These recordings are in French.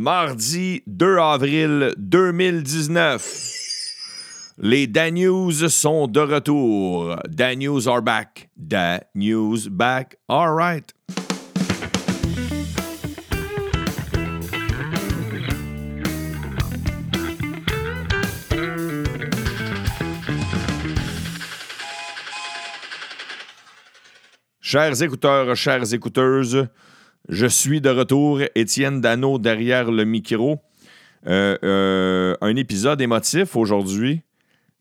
Mardi 2 avril 2019. Les Dan News sont de retour. Dan News are back. Dan News back. All right. Chers écouteurs, chères écouteuses, je suis de retour, Étienne Dano derrière le micro. Euh, euh, un épisode émotif aujourd'hui,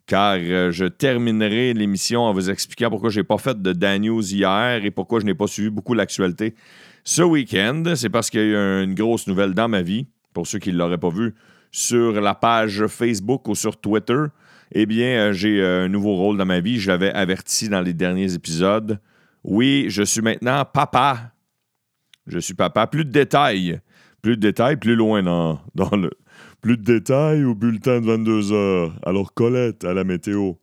car euh, je terminerai l'émission en vous expliquant pourquoi je n'ai pas fait de Dan hier et pourquoi je n'ai pas suivi beaucoup l'actualité ce week-end. C'est parce qu'il y a une grosse nouvelle dans ma vie, pour ceux qui ne l'auraient pas vu, sur la page Facebook ou sur Twitter. Eh bien, j'ai un nouveau rôle dans ma vie. Je l'avais averti dans les derniers épisodes. Oui, je suis maintenant papa. Je suis papa. Plus de détails. Plus de détails, plus loin dans, le. Plus de détails au bulletin de 22 heures. Alors, Colette à la météo.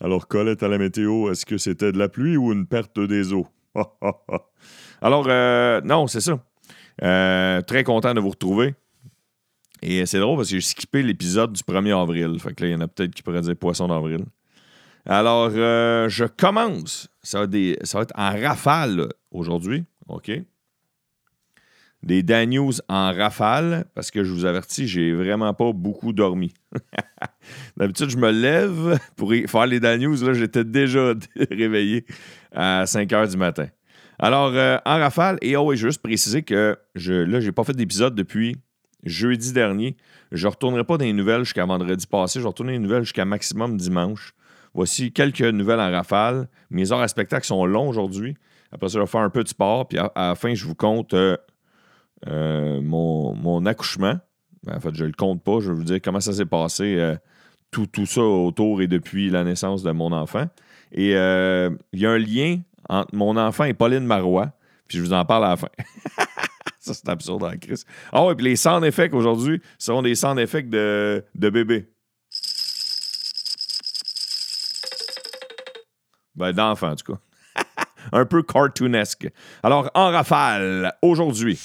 Alors, Colette à la météo, est-ce que c'était de la pluie ou une perte des eaux? Alors, euh, non, c'est ça. Euh, très content de vous retrouver. Et c'est drôle parce que j'ai skippé l'épisode du 1er avril. Fait que là, il y en a peut-être qui pourraient dire poisson d'avril. Alors, euh, je commence. Ça va, ça va, être en rafale aujourd'hui. OK? Des Dan News en rafale, parce que je vous avertis, j'ai vraiment pas beaucoup dormi. D'habitude, je me lève pour faire les Dan News. Là, j'étais déjà réveillé à 5 heures du matin. Alors, euh, en rafale, et oh, oui, juste préciser que je, là, j'ai pas fait d'épisode depuis jeudi dernier. Je ne retournerai pas dans les nouvelles jusqu'à vendredi passé. Je vais retourner les nouvelles jusqu'à maximum dimanche. Voici quelques nouvelles en rafale. Mes heures à spectacle sont longs aujourd'hui. Après ça, je vais faire un peu de sport. Puis à, la fin, je vous compte euh, euh, mon, accouchement. Ben, en fait, je ne le compte pas. Je vais vous dire comment ça s'est passé. Euh, tout, tout ça autour et depuis la naissance de mon enfant. Et il y a un lien entre mon enfant et Pauline Marois. Puis je vous en parle à la fin. ça, c'est absurde en crise. Ah oui, puis les sound effects aujourd'hui seront des sound effects de, de bébé. Ben, d'enfant, en tout cas. un peu cartoonesque. Alors, en rafale, aujourd'hui.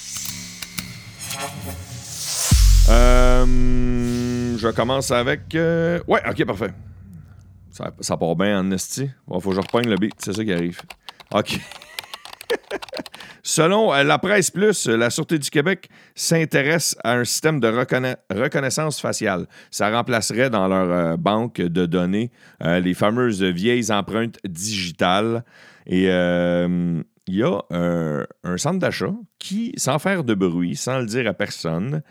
Euh, je commence avec. Euh, ouais, ok, parfait. Ça, part bien en esti. Il faut que je le beat, c'est ça qui arrive. Ok. Selon euh, la presse plus, la Sûreté du Québec s'intéresse à un système de reconnaissance faciale. Ça remplacerait dans leur banque de données les fameuses vieilles empreintes digitales. Et il y a un centre d'achat qui, sans faire de bruit, sans le dire à personne,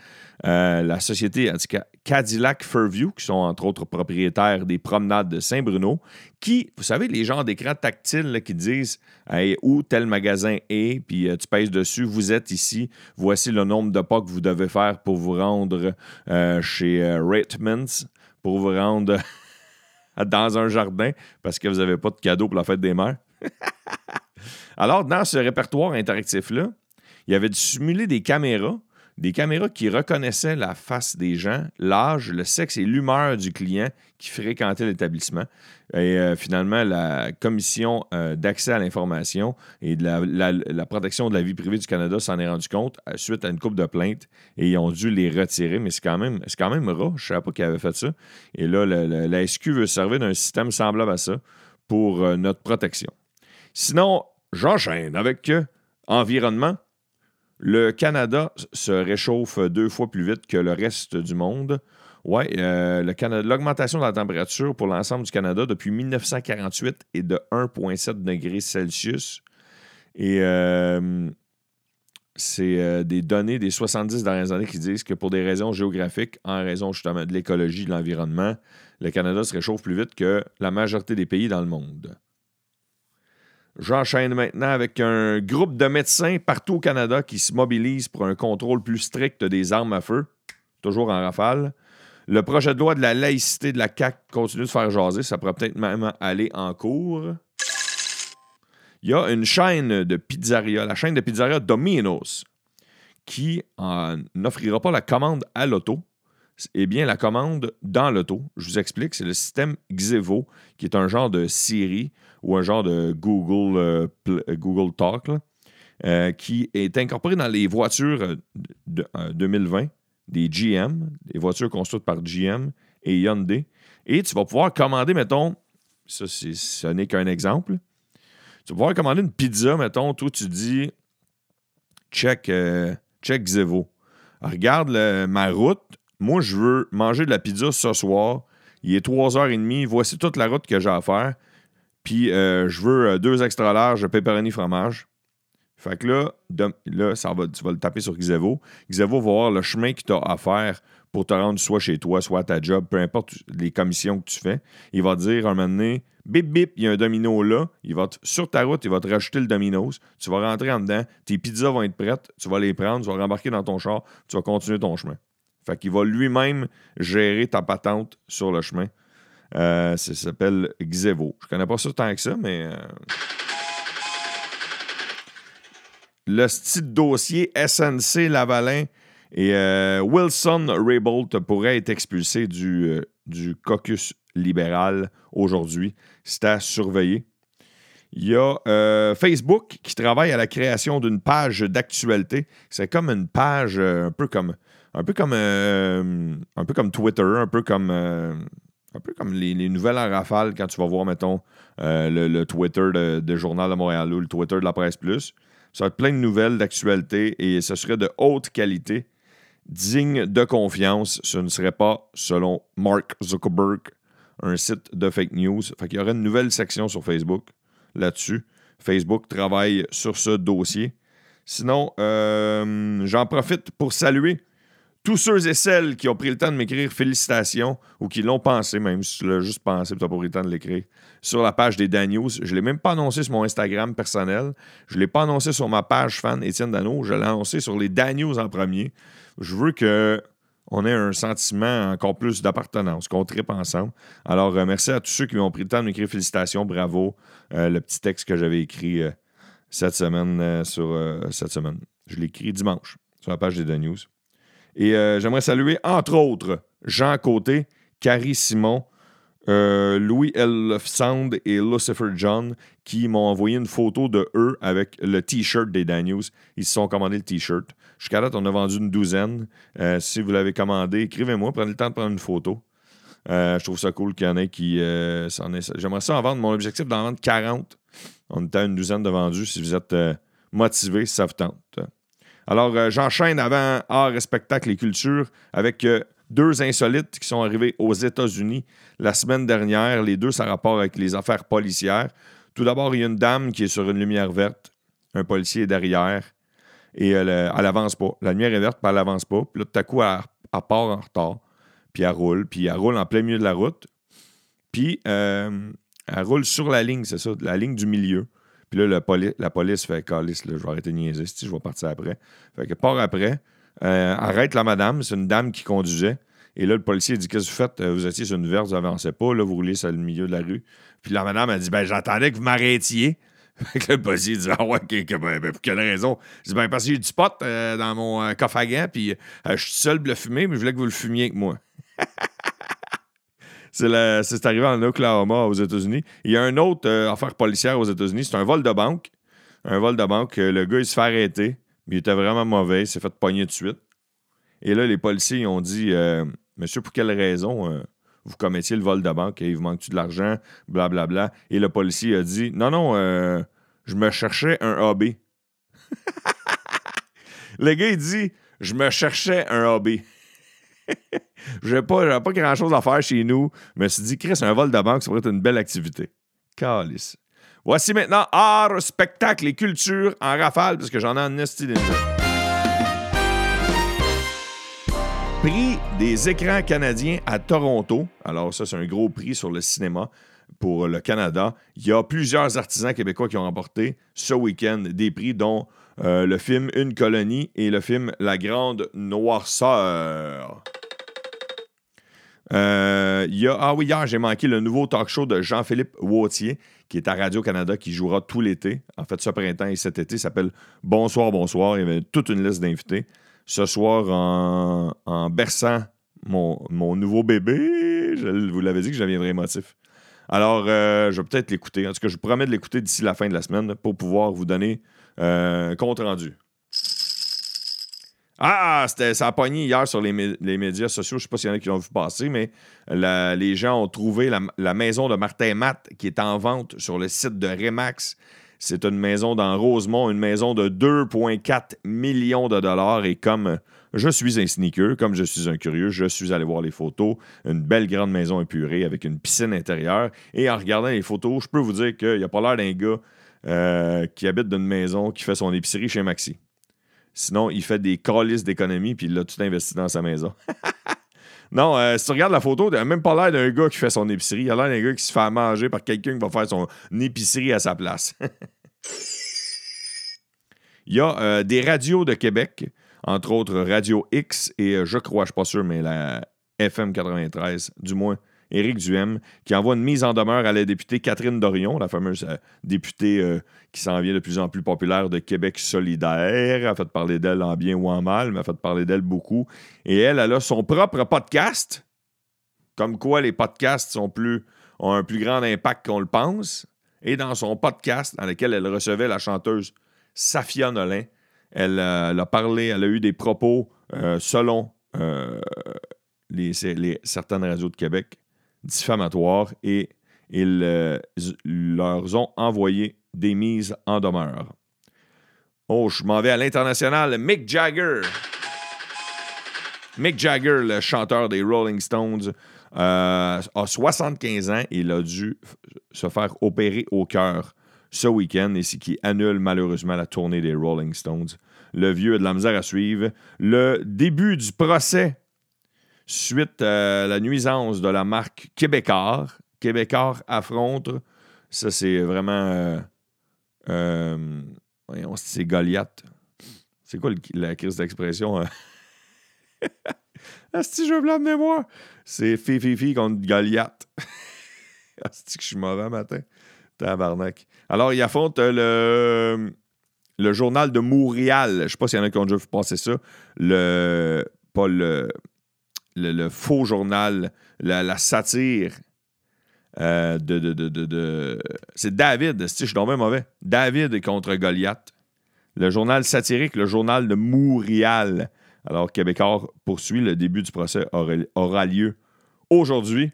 euh, la société Cadillac Fairview, qui sont entre autres propriétaires des promenades de Saint-Bruno, qui, vous savez, les gens d'écran tactile qui disent où tel magasin est, puis euh, tu pèses dessus, vous êtes ici, voici le nombre de pas que vous devez faire pour vous rendre euh, chez Ratemans, pour vous rendre dans un jardin, parce que vous n'avez pas de cadeau pour la fête des mères. Alors, dans ce répertoire interactif-là, il y avait simulé des caméras des caméras qui reconnaissaient la face des gens, l'âge, le sexe et l'humeur du client qui fréquentait l'établissement. Et euh, finalement, la Commission euh, d'accès à l'information et de la, protection de la vie privée du Canada s'en est rendu compte euh, suite à une coupe de plaintes et ils ont dû les retirer. Mais c'est quand même, c'est quand même rare. Je ne savais pas qu'ils avaient fait ça. Et là, la SQ veut servir d'un système semblable à ça pour notre protection. Sinon, j'enchaîne avec environnement le Canada se réchauffe deux fois plus vite que le reste du monde. Oui, euh, l'augmentation de la température pour l'ensemble du Canada depuis 1948 est de 1,7 degrés Celsius. Et euh, c'est euh, des données des 70 dernières années qui disent que pour des raisons géographiques, en raison justement de l'écologie, de l'environnement, le Canada se réchauffe plus vite que la majorité des pays dans le monde. J'enchaîne maintenant avec un groupe de médecins partout au Canada qui se mobilisent pour un contrôle plus strict des armes à feu, toujours en rafale. Le projet de loi de la laïcité de la CAC continue de faire jaser, ça pourrait peut-être même aller en cours. Il y a une chaîne de pizzeria, la chaîne de pizzeria Domino's, qui n'offrira pas la commande à l'auto, eh bien, la commande dans l'auto, je vous explique, c'est le système Xevo, qui est un genre de Siri ou un genre de Google, euh, Google Talk, euh, qui est incorporé dans les voitures de, 2020, des GM, des voitures construites par GM et Hyundai. Et tu vas pouvoir commander, mettons, ça, ce n'est qu'un exemple. Tu vas pouvoir commander une pizza, mettons, toi, tu dis check, euh, check Xevo. Regarde ma route. Moi, je veux manger de la pizza ce soir. Il est 3h30. Voici toute la route que j'ai à faire. Puis, euh, je veux euh, deux extra larges pepperoni fromage. Fait que là, là ça va, tu vas le taper sur Xevo. Xevo va voir le chemin tu as à faire pour te rendre soit chez toi, soit à ta job, peu importe les commissions que tu fais. Il va dire un moment donné, bip bip, il y a un domino là. Il va sur ta route, il va te rajouter le domino's. Tu vas rentrer en dedans, tes pizzas vont être prêtes, tu vas les prendre, tu vas rembarquer dans ton char, tu vas continuer ton chemin. Fait qu'il va lui-même gérer ta patente sur le chemin. Euh, ça s'appelle Xevo. Je connais pas ça tant que ça, mais. Euh, le style dossier SNC Lavalin et euh, Wilson Raybould pourrait être expulsé du, caucus libéral aujourd'hui. C'est à surveiller. Il y a Facebook qui travaille à la création d'une page d'actualité. C'est comme une page un peu comme un peu comme un peu comme Twitter, un peu comme un peu comme les, nouvelles en rafale quand tu vas voir, mettons, le, Twitter de, Journal de Montréal ou le Twitter de la Presse Plus. Ça va être plein de nouvelles d'actualité et ce serait de haute qualité digne de confiance. Ce ne serait pas, selon Mark Zuckerberg, un site de fake news. Fait qu'il y aurait une nouvelle section sur Facebook là-dessus. Facebook travaille sur ce dossier. Sinon, euh, j'en profite pour saluer tous ceux et celles qui ont pris le temps de m'écrire félicitations ou qui l'ont pensé, même si tu l'as juste pensé, tu n'as pas pris le temps de l'écrire, sur la page des Dan News. Je ne l'ai même pas annoncé sur mon Instagram personnel. Je ne l'ai pas annoncé sur ma page fan Étienne Dano. Je l'ai annoncé sur les Dan News en premier. Je veux que on ait un sentiment encore plus d'appartenance, qu'on tripe ensemble. Alors, euh, merci à tous ceux qui m'ont pris le temps de m'écrire félicitations, bravo. Euh, le petit texte que j'avais écrit euh, cette semaine sur cette semaine. Je l'ai écrit dimanche sur la page des Dan News. Et j'aimerais saluer, entre autres, Jean Côté, Carrie Simon, Louis L. Sound et Lucifer John qui m'ont envoyé une photo de eux avec le T-shirt des Dan News. Ils se sont commandé le T-shirt. Jusqu'à date, on a vendu une douzaine. Euh, si vous l'avez commandé, écrivez-moi, prenez le temps de prendre une photo. Euh, je trouve ça cool qu'il y en ait qui euh, s'en est. J'aimerais ça en vendre. Mon objectif, d'en vendre 40. On était à une douzaine de vendus si vous êtes motivé, ça vous tente. Alors, j'enchaîne avant art, spectacle et culture avec deux insolites qui sont arrivés aux États-Unis la semaine dernière. Les deux, ça rapport avec les affaires policières. Tout d'abord, il y a une dame qui est sur une lumière verte. Un policier est derrière et elle, elle avance pas. La lumière est verte, puis elle avance pas. Puis là, tout à coup, elle, part en retard, puis elle roule, puis elle roule en plein milieu de la route. Puis euh, elle roule sur la ligne, c'est ça, la ligne du milieu. Puis là, la police fait calice, je vais arrêter de niaiser, je vais partir après. Fait que part après, euh, arrête la madame, c'est une dame qui conduisait. Et là, le policier dit Qu'est-ce que vous faites? Vous étiez sur une verte, vous n'avancez pas, là, vous roulez sur le milieu de la rue. Puis la madame a dit Ben, j'attendais que vous m'arrêtiez. Fait le policier dit Ah ouais, ben, ben, pour quelle raison? Je dis Ben, parce que j'ai du pot euh, dans mon euh, coffre à gants, puis euh, je suis seul pour le fumer, mais je voulais que vous le fumiez avec moi. c'est arrivé en Oklahoma, aux États-Unis. Il y a un autre affaire policière aux États-Unis, c'est un vol de banque. Un vol de banque, le gars, il se fait arrêter, mais il était vraiment mauvais, il s'est fait pogner de suite. Et là, les policiers ont dit Monsieur, pour quelle raison vous commettiez le vol de banque, il vous manque-tu de l'argent, blablabla. Et le policier a dit Non, non, euh, je me cherchais un AB. le gars, il dit Je me cherchais un AB. Je pas, pas grand-chose à faire chez nous. Je me suis dit, Chris, un vol de banque, ça pourrait être une belle activité. Calice. Voici maintenant art, spectacle et culture en rafale, parce que j'en ai un esti Prix des écrans canadiens à Toronto. Alors, ça, c'est un gros prix sur le cinéma pour le Canada. Il y a plusieurs artisans québécois qui ont remporté ce week-end des prix, dont euh, le film Une colonie et le film La Grande Noirceur. Euh, ah oui, hier, j'ai manqué le nouveau talk show de Jean-Philippe Wautier, qui est à Radio-Canada, qui jouera tout l'été. En fait, ce printemps et cet été, s'appelle Bonsoir, bonsoir. Il y avait toute une liste d'invités ce soir en, berçant mon, nouveau bébé. Je vous l'avais dit que je deviendrais émotif. Alors, euh, je vais peut-être l'écouter. En tout cas, je vous promets de l'écouter d'ici la fin de la semaine pour pouvoir vous donner un euh, compte rendu. Ah, c'était, ça a pogné hier sur les, médias sociaux. Je ne sais pas s'il y en a qui l'ont vu passer, mais les gens ont trouvé la, maison de Martin Matt qui est en vente sur le site de Remax. C'est une maison dans Rosemont, une maison de 2,4 millions de dollars. Et comme je suis un sneaker, comme je suis un curieux, je suis allé voir les photos. Une belle grande maison épurée avec une piscine intérieure. Et en regardant les photos, je peux vous dire qu'il n'y a pas l'air d'un gars euh, qui habite dans une maison qui fait son épicerie chez Maxi. Sinon, il fait des calices d'économie, puis il a tout investi dans sa maison. non, euh, si tu regardes la photo, il même pas l'air d'un gars qui fait son épicerie. Il a l'air d'un gars qui se fait manger par quelqu'un qui va faire son épicerie à sa place. il y a euh, des radios de Québec, entre autres Radio X et euh, je crois, je suis pas sûr, mais la FM 93, du moins Éric Duhem, qui envoie une mise en demeure à la députée Catherine Dorion, la fameuse euh, députée euh, qui s'en vient de plus en plus populaire de Québec solidaire. Elle a fait parler d'elle en bien ou en mal, mais elle a fait parler d'elle beaucoup. Et elle, elle a son propre podcast, comme quoi les podcasts plus, ont un plus grand impact qu'on le pense. Et dans son podcast, dans lequel elle recevait la chanteuse Safia Nolin, elle, euh, a parlé, elle a eu des propos selon les, certaines radios de Québec diffamatoires et ils euh, leur ont envoyé des mises en demeure. Oh, je m'en vais à l'international. Mick Jagger. Mick Jagger, le chanteur des Rolling Stones, euh, a 75 ans et il a dû se faire opérer au cœur ce week-end et ce qui annule malheureusement la tournée des Rolling Stones. Le vieux a de la misère à suivre. Le début du procès suite à la nuisance de la marque Québécois. Québécois affronte. Ça, c'est vraiment. Euh, euh, c'est Goliath. C'est quoi la crise d'expression? si je veux de mémoire. C'est Fifi contre Goliath. Asti que je suis mauvais matin. Tabarnak. Alors, il affronte le, le journal de Montréal. Je sais pas s'il y en a qui ont déjà vu passer ça. Le. Pas le le, faux journal, la, satire euh, de, C'est David, je suis tombé mauvais? David contre Goliath. Le journal satirique, le journal de Montréal. Alors, Québécois poursuit. Le début du procès aura, lieu aujourd'hui.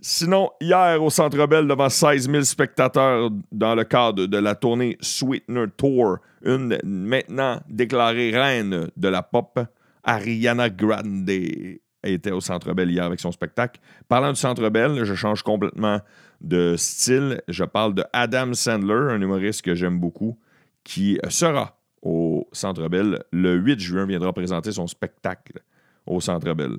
Sinon, hier au Centre Bell, devant 16 000 spectateurs dans le cadre de la tournée Sweetener Tour, une maintenant déclarée reine de la pop, Ariana Grande était au Centre Bell hier avec son spectacle. Parlant du Centre Bell, je change complètement de style. Je parle de Adam Sandler, un humoriste que j'aime beaucoup, qui sera au Centre Bell le 8 juin, viendra présenter son spectacle au Centre Bell.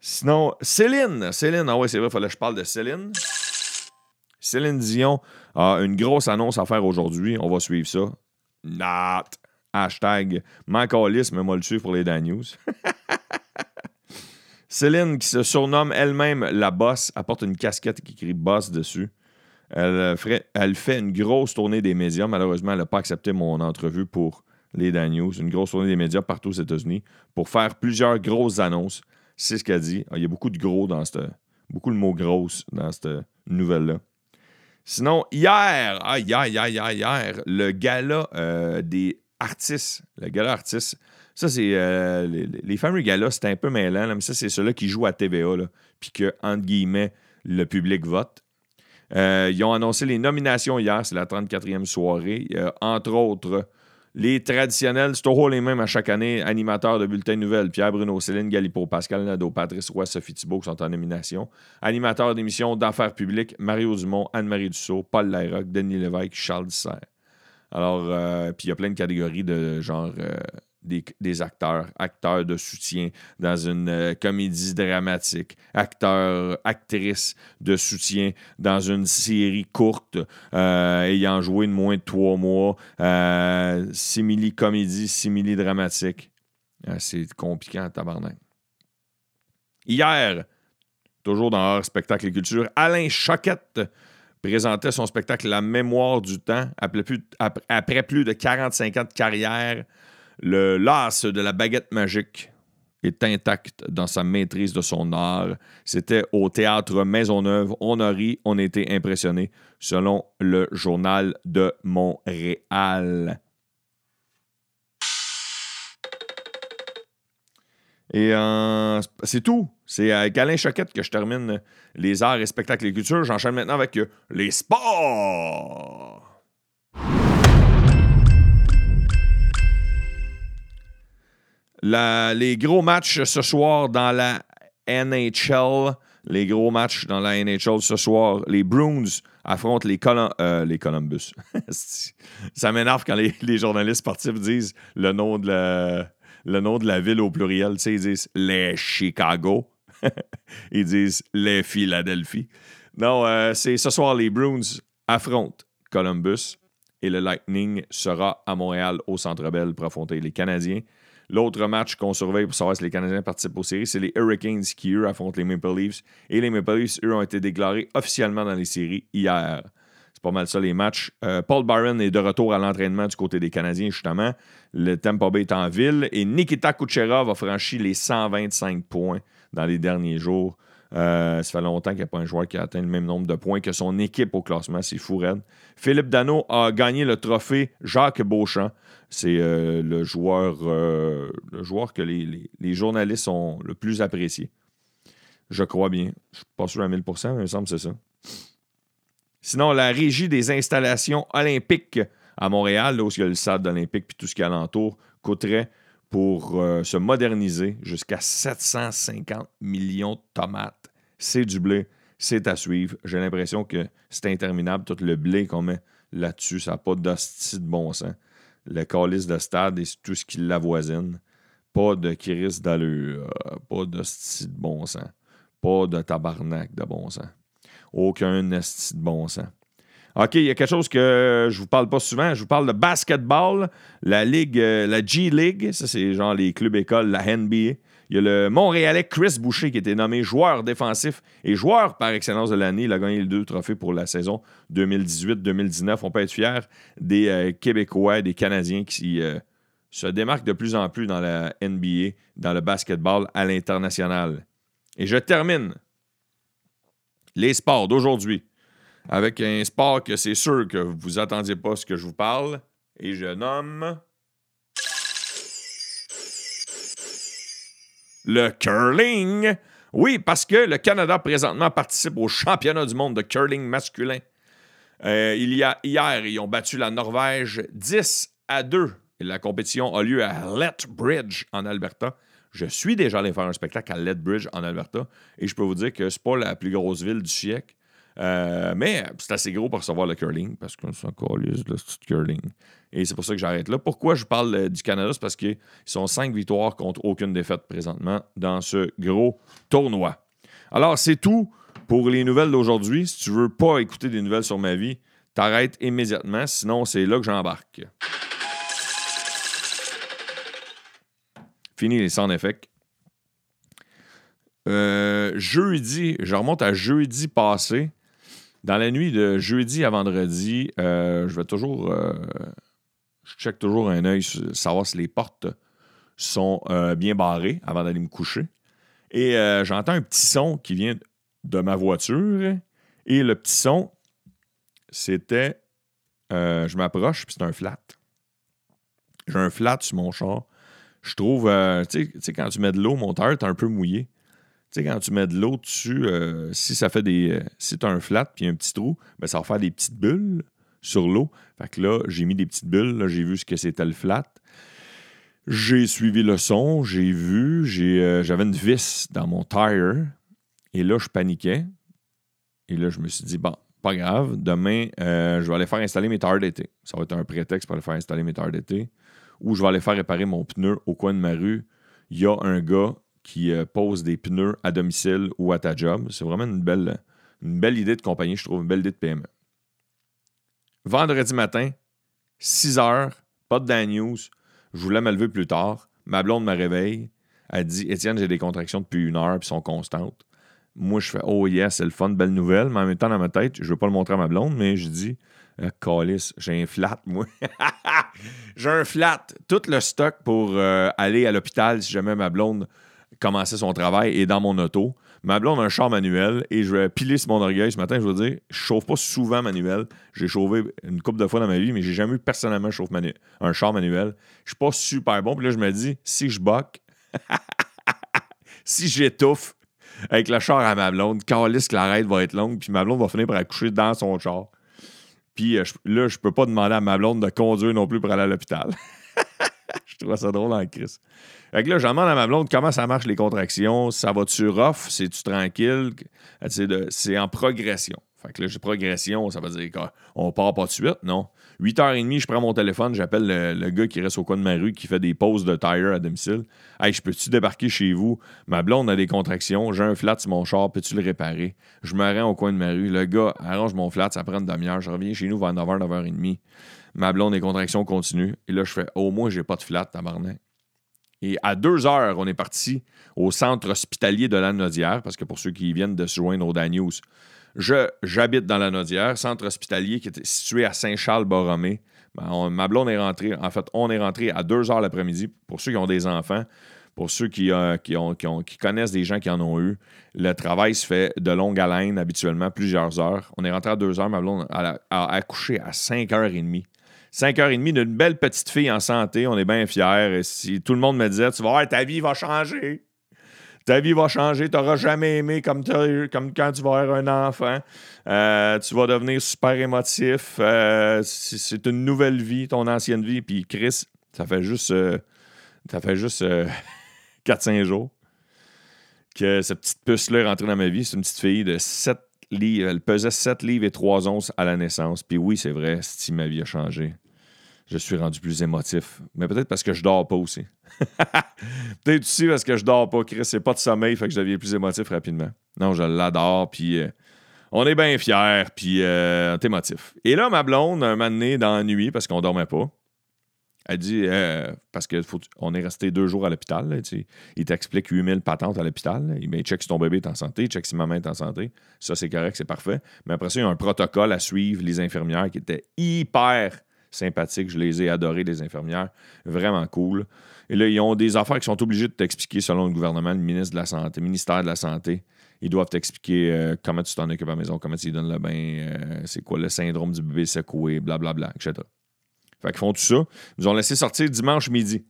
Sinon, Céline. Céline, ah ouais, c'est vrai, il fallait que je parle de Céline. Céline Dion a une grosse annonce à faire aujourd'hui. On va suivre ça. Not. Hashtag Mancolis, mais moi le suivre pour les Dan News. Céline, qui se surnomme elle-même la boss, apporte une casquette qui écrit boss dessus. Elle, elle fait une grosse tournée des médias. Malheureusement, elle n'a pas accepté mon entrevue pour les News. Une grosse tournée des médias partout aux États-Unis pour faire plusieurs grosses annonces. C'est ce qu'elle dit. Il y a beaucoup de gros dans cette. Beaucoup de mots grosse dans cette nouvelle-là. Sinon, hier, ah, hier, hier, hier, hier, le gala euh, des artistes, le gala artiste ça, c'est euh, les, les, fameux galas, c'est un peu mêlant, mais ça, c'est ceux-là qui jouent à TVA, puis que, entre guillemets, le public vote. Euh, ils ont annoncé les nominations hier, c'est la 34e soirée. entre autres, les traditionnels, c'est toujours les mêmes à chaque année, animateurs de bulletins nouvelles, Pierre Bruno, Céline Galipo, Pascal Nadeau, Patrice Roy, Sophie Thibault qui sont en nomination. Animateurs d'émissions d'affaires publiques, Mario Dumont, Anne-Marie Dussault, Paul Lairoc, Denis Lévesque, Charles Dissert. Alors, euh, puis il y a plein de catégories de genre des, acteurs, acteurs de soutien dans une euh, comédie dramatique, acteurs, actrices de soutien dans une série courte euh, ayant joué de moins de trois mois, euh, simili-comédie, simili-dramatique. C'est compliqué en tabarnak. Hier, toujours dans leur spectacle et culture, Alain Choquette présentait son spectacle La mémoire du temps après plus, après plus de 45 ans de carrière. Le las de la baguette magique est intact dans sa maîtrise de son art. C'était au théâtre Maisonneuve. On a ri, on a été impressionnés, selon le journal de Montréal. Et euh, c'est tout. C'est avec Alain Choquette que je termine les arts et spectacles et culture. J'enchaîne maintenant avec les sports. Les gros matchs ce soir dans la NHL. Les gros matchs dans la NHL ce soir. Les Bruins affrontent les, euh, les Columbus. Ça m'énerve quand les, journalistes sportifs disent le nom de la, ville au pluriel. Ils disent les Chicago. ils disent les Philadelphie. Non, euh, c'est ce soir, les Bruins affrontent Columbus et le Lightning sera à Montréal au Centre Bell pour affronter les Canadiens. L'autre match qu'on surveille pour savoir si les Canadiens participent aux séries, c'est les Hurricanes qui, eux, affrontent les Maple Leafs. Et les Maple Leafs, eux, ont été déclarés officiellement dans les séries hier. C'est pas mal ça, les matchs. Euh, Paul Byron est de retour à l'entraînement du côté des Canadiens, justement. Le Tampa Bay est en ville. Et Nikita Kucherov a franchi les 125 points dans les derniers jours. Euh, ça fait longtemps qu'il n'y a pas un joueur qui a atteint le même nombre de points que son équipe au classement. C'est fou, Red. Philippe Dano a gagné le trophée Jacques Beauchamp. C'est euh, le, joueur, euh, le joueur que les, journalistes ont le plus apprécié. Je crois bien. Je ne suis pas sûr à 1000% mais il me semble que c'est ça. Sinon, la régie des installations olympiques à Montréal, où il y a le stade olympique et tout ce qui est alentour, coûterait pour euh, se moderniser jusqu'à 750 millions de tomates. C'est du blé, c'est à suivre. J'ai l'impression que c'est interminable, tout le blé qu'on met là-dessus. Ça n'a pas d'hostie de bon sens le calice de stade et tout ce qui l'avoisine. Pas de crise d'allure, pas de de bon sens, pas de tabarnak de bon sens. Aucun esti de bon sens. OK, il y a quelque chose que je vous parle pas souvent. Je vous parle de basketball, la Ligue, euh, la G-League. Ça, c'est genre les clubs écoles, la NBA. Il y a le Montréalais Chris Boucher qui a été nommé joueur défensif et joueur par excellence de l'année. Il a gagné les deux trophées pour la saison 2018-2019. On peut être fier des euh, Québécois, des Canadiens qui euh, se démarquent de plus en plus dans la NBA, dans le basketball à l'international. Et je termine les sports d'aujourd'hui avec un sport que c'est sûr que vous attendiez pas ce que je vous parle. Et je nomme le curling. Oui, parce que le Canada présentement participe au championnat du monde de curling masculin. Euh, il y a hier, ils ont battu la Norvège 10 à 2. Et la compétition a lieu à Lethbridge en Alberta. Je suis déjà allé faire un spectacle à Lethbridge en Alberta et je peux vous dire que c'est pas la plus grosse ville du siècle. Euh, mais c'est assez gros pour recevoir le curling parce qu'on s'en calise le curling. Et c'est pour ça que j'arrête là. Pourquoi je parle euh, du Canada? C'est parce qu'ils sont cinq victoires contre aucune défaite présentement dans ce gros tournoi. Alors, c'est tout pour les nouvelles d'aujourd'hui. Si tu veux pas écouter des nouvelles sur ma vie, t'arrêtes immédiatement. Sinon, c'est là que j'embarque. Fini les sound effects. Euh, jeudi, je remonte à jeudi passé. Dans la nuit de jeudi à vendredi, euh, je vais toujours. Euh, je check toujours un œil, savoir si les portes sont euh, bien barrées avant d'aller me coucher. Et j'entends un petit son qui vient de ma voiture. Et le petit son, c'était. je m'approche, puis c'est un flat. J'ai un flat sur mon char. Je trouve. tu sais, quand tu mets de l'eau, mon tailleur est un peu mouillé. Tu sais, quand tu mets de l'eau dessus, euh, si ça fait des. Euh, si tu as un flat puis un petit trou, ben, ça va faire des petites bulles sur l'eau. Fait que là, j'ai mis des petites bulles, j'ai vu ce que c'était le flat. J'ai suivi le son, j'ai vu, euh, j'avais une vis dans mon tire. Et là, je paniquais. Et là, je me suis dit, bon, pas grave, demain, je vais aller faire installer mes tires d'été. Ça va être un prétexte pour aller faire installer mes tires d'été. Ou je vais aller faire réparer mon pneu au coin de ma rue. Il y a un gars qui euh, pose des pneus à domicile ou à ta job. C'est vraiment une belle, une belle idée de compagnie, je trouve, une belle idée de PME. Vendredi matin, 6 heures, pas de Dan News. Je voulais me lever plus tard. Ma blonde me réveille. Elle dit Étienne, j'ai des contractions depuis une heure, puis sont constantes. Moi, je fais Oh yes, c'est le fun, belle nouvelle. Mais en même temps, dans ma tête, je ne veux pas le montrer à ma blonde, mais je dis euh, Calice, j'ai un flat, moi. j'ai un flat. Tout le stock pour euh, aller à l'hôpital si jamais ma blonde commencer son travail et dans mon auto. Ma blonde a un char manuel et je vais piler sur mon orgueil ce matin. Je veux dire, je chauffe pas souvent manuel. J'ai chauffé une couple de fois dans ma vie, mais j'ai jamais eu personnellement un char manuel. Je suis pas super bon. Puis là, je me dis, si je boque, si j'étouffe avec le char à ma blonde, calisse que l'arrêt va être longue, puis ma blonde va finir par accoucher dans son char. Puis euh, je- là, je peux pas demander à ma blonde de conduire non plus pour aller à l'hôpital. je trouve ça drôle en crise. Fait que là, je demande à ma blonde comment ça marche les contractions. Ça va-tu rough? C'est-tu tranquille? C'est en progression. Fait que là, j'ai progression, ça veut dire qu'on part pas de suite, non? 8h30, je prends mon téléphone, j'appelle le, le gars qui reste au coin de ma rue, qui fait des pauses de tire à domicile. Hey, je peux-tu débarquer chez vous? Ma blonde a des contractions, j'ai un flat sur mon char, peux-tu le réparer? Je me rends au coin de ma rue, le gars arrange mon flat, ça prend une demi-heure, je reviens chez nous vers 9h, 9h30. Ma blonde, les contractions continuent. Et là, je fais, au moins, j'ai pas de flat, tabarnak. Et à 2 heures, on est parti au centre hospitalier de la Nodière, parce que pour ceux qui viennent de se joindre au Dan News, je, j'habite dans la Nodière, centre hospitalier qui était situé à Saint-Charles-Borromée. Ben, ma blonde est rentrée, en fait, on est rentré à 2 heures l'après-midi. Pour ceux qui ont des enfants, pour ceux qui, euh, connaissent des gens qui en ont eu, le travail se fait de longue haleine habituellement, plusieurs heures. On est rentré à 2 heures, ma blonde a, accouché à 5h30. 5h30 d'une belle petite fille en santé, on est bien fiers. Et si tout le monde me disait, tu vas voir, ta vie va changer. Ta vie va changer, tu n'auras jamais aimé comme, comme quand tu vas avoir un enfant. Euh, tu vas devenir super émotif. Euh, c'est une nouvelle vie, ton ancienne vie. Puis Chris, ça fait juste, euh, ça fait juste euh, 4-5 jours que cette petite puce-là est rentrée dans ma vie. C'est une petite fille de 7 Elle pesait 7 livres et 3 onces à la naissance. Puis oui, c'est vrai, si ma vie a changé. Je suis rendu plus émotif. Mais peut-être parce que je dors pas aussi. peut-être aussi parce que je dors pas, Chris. C'est pas de sommeil, fait que je deviens plus émotif rapidement. Non, je l'adore, puis euh, on est bien fiers, puis euh, on est émotif. Et là, ma blonde, un moment donné, dans la nuit, parce qu'on dormait pas, elle dit, euh, parce qu'on est resté deux jours à l'hôpital, il t'explique 8000 patentes à l'hôpital. Il ben, check si ton bébé est en santé, check si maman est en santé. Ça, c'est correct, c'est parfait. Mais après ça, il y a un protocole à suivre, les infirmières qui étaient hyper sympathiques. Je les ai adorées, les infirmières. Vraiment cool. Et là, ils ont des affaires qui sont obligés de t'expliquer selon le gouvernement, le ministre de la Santé, le ministère de la Santé. Ils doivent t'expliquer euh, comment tu t'en occupes à la maison, comment tu lui donnes le bain, euh, c'est quoi le syndrome du bébé secoué, blablabla, etc. Fait qu'ils font tout ça. Ils nous ont laissé sortir dimanche midi.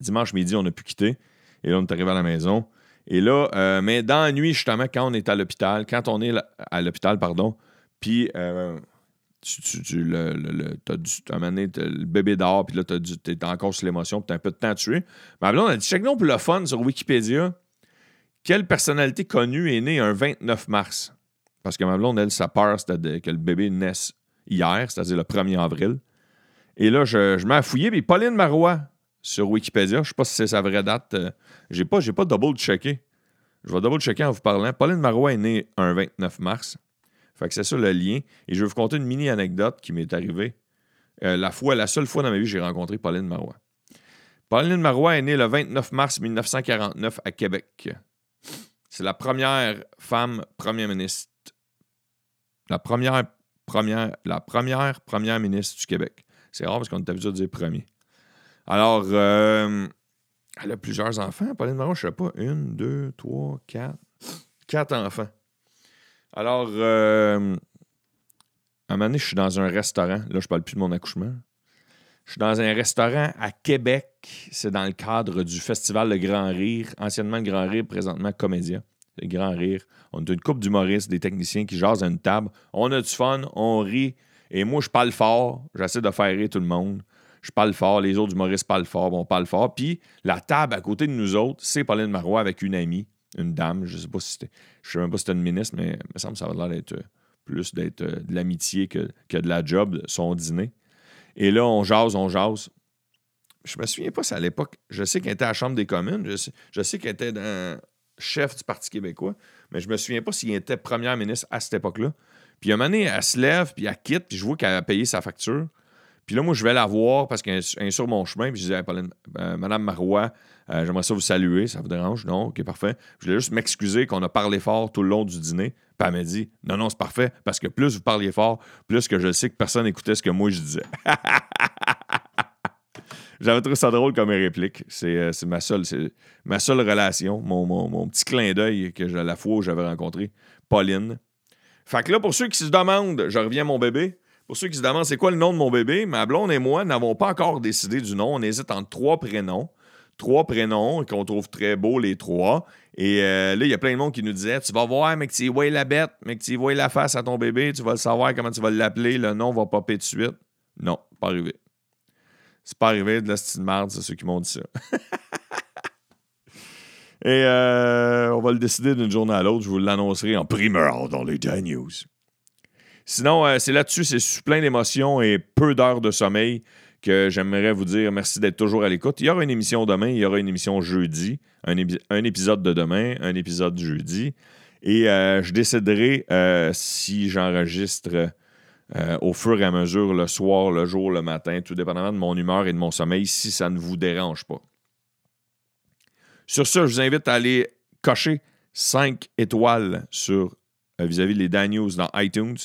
Dimanche midi, on a pu quitter. Et là, on est arrivé à la maison. Et là, euh, mais dans la nuit, justement, quand on est à l'hôpital, quand on est à l'hôpital, pardon, puis euh, tu, tu, tu- le, le, t'as dû, t'as le bébé dort, puis là, dû- t'es encore sur l'émotion, puis t'as un peu de temps à. Mais a dit, check donc pour le fun sur Wikipédia, quelle personnalité connue est née un 29 mars? Parce que ma blonde, elle, sa peur, que le bébé naisse hier, c'est-à-dire le 1er avril. Et là, je, je m'ai fouillé, puis Pauline Marois sur Wikipédia, je sais pas si c'est sa vraie date, euh, j'ai pas, j'ai pas double-checké. Je vais double-checker en vous parlant. Pauline Marois est née un 29 mars. Fait que c'est ça le lien. Et je vais vous conter une mini anecdote qui m'est arrivée. Euh, la, la seule fois dans ma vie j'ai rencontré Pauline Marois. Pauline Marois est née le 29 mars 1949 à Québec. C'est la première femme première ministre. La première, première, la première première ministre du Québec. C'est rare parce qu'on est habitué de dire premier. Alors, euh, elle a plusieurs enfants. Pauline Marois, je ne sais pas, une, deux, trois, quatre. Quatre enfants. Alors, euh, à un moment donné, je suis dans un restaurant. Là, je parle plus de mon accouchement. Je suis dans un restaurant à Québec. C'est dans le cadre du Festival Le Grand Rire, anciennement Le Grand Rire, présentement Comédia. Le Grand Rire. On a une couple d'humoristes, des techniciens qui jasent à une table. On a du fun, on rit. Et moi, je parle fort. J'essaie de faire rire tout le monde. Je parle fort. Les autres humoristes parlent fort. On parle fort. Puis la table à côté de nous autres, c'est Pauline Marois avec une amie, une dame. Je sais pas si c'était. Je sais même pas si c'était une ministre, mais il me semble que ça va l'air d'être euh, plus d'être euh, de l'amitié que, que de la job, son dîner. Et là, on jase, on jase. Je me souviens pas si à l'époque, je sais qu'elle était à la Chambre des communes, je sais, je sais qu'elle était chef du Parti québécois, mais je me souviens pas s'il était première ministre à cette époque-là. Puis un moment donné, elle se lève, puis elle quitte, puis je vois qu'elle a payé sa facture. Puis là, moi, je vais la voir parce qu'elle est sur mon chemin, puis je disais, Pauline, euh, Madame Marois, euh, j'aimerais ça vous saluer, ça vous dérange? Non, ok, parfait. Je voulais juste m'excuser qu'on a parlé fort tout le long du dîner. Puis elle m'a dit, non, non, c'est parfait, parce que plus vous parliez fort, plus que je sais que personne n'écoutait ce que moi je disais. J'avais trouvé ça drôle comme réplique. C'est euh, ma seule, relation, mon, petit clin d'œil que la fois où j'avais rencontré Pauline. Fait que là, pour ceux qui se demandent, je reviens à mon bébé. Pour ceux qui se demandent c'est quoi le nom de mon bébé, ma blonde et moi n'avons pas encore décidé du nom. On hésite entre trois prénoms. trois prénoms qu'on trouve très beaux, les trois. Et euh, là, il y a plein de monde qui nous disait Tu vas voir, mais que tu vois la bête, mais que tu vois la face à ton bébé, tu vas le savoir comment tu vas l'appeler, le nom va popper de suite. Non, pas arrivé. C'est pas arrivé de la style marde, c'est ceux qui m'ont dit ça. Et euh, on va le décider d'une journée à l'autre. Je vous l'annoncerai en primeur dans les Dan News. Sinon, euh, c'est là-dessus, c'est sous plein d'émotions et peu d'heures de sommeil que j'aimerais vous dire merci d'être toujours à l'écoute. Il y aura une émission demain, il y aura une émission jeudi, un, épisode de demain, un épisode jeudi. Et euh, je déciderai si j'enregistre au fur et à mesure, le soir, le jour, le matin, tout dépendamment de mon humeur et de mon sommeil, si ça ne vous dérange pas. Sur ce, je vous invite à aller cocher 5 étoiles sur euh, vis-à-vis les Dan News dans iTunes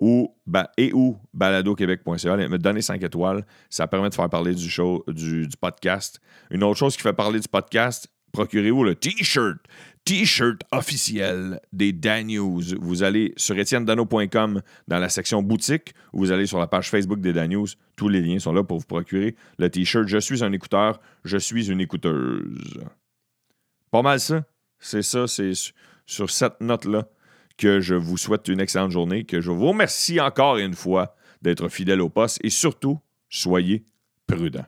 ou, et ou baladoquebec.ca. Me donner 5 étoiles, ça permet de faire parler du show, du, podcast. Une autre chose qui fait parler du podcast, procurez-vous le T-shirt. T-shirt officiel des Dan News. Vous allez sur etiennedano.com dans la section boutique ou vous allez sur la page Facebook des Dan News. Tous les liens sont là pour vous procurer le T-shirt. Je suis un écouteur, je suis une écouteuse. Pas mal ça. C'est ça, c'est sur cette note-là que je vous souhaite une excellente journée, que je vous remercie encore une fois d'être fidèle au poste et surtout, soyez prudents.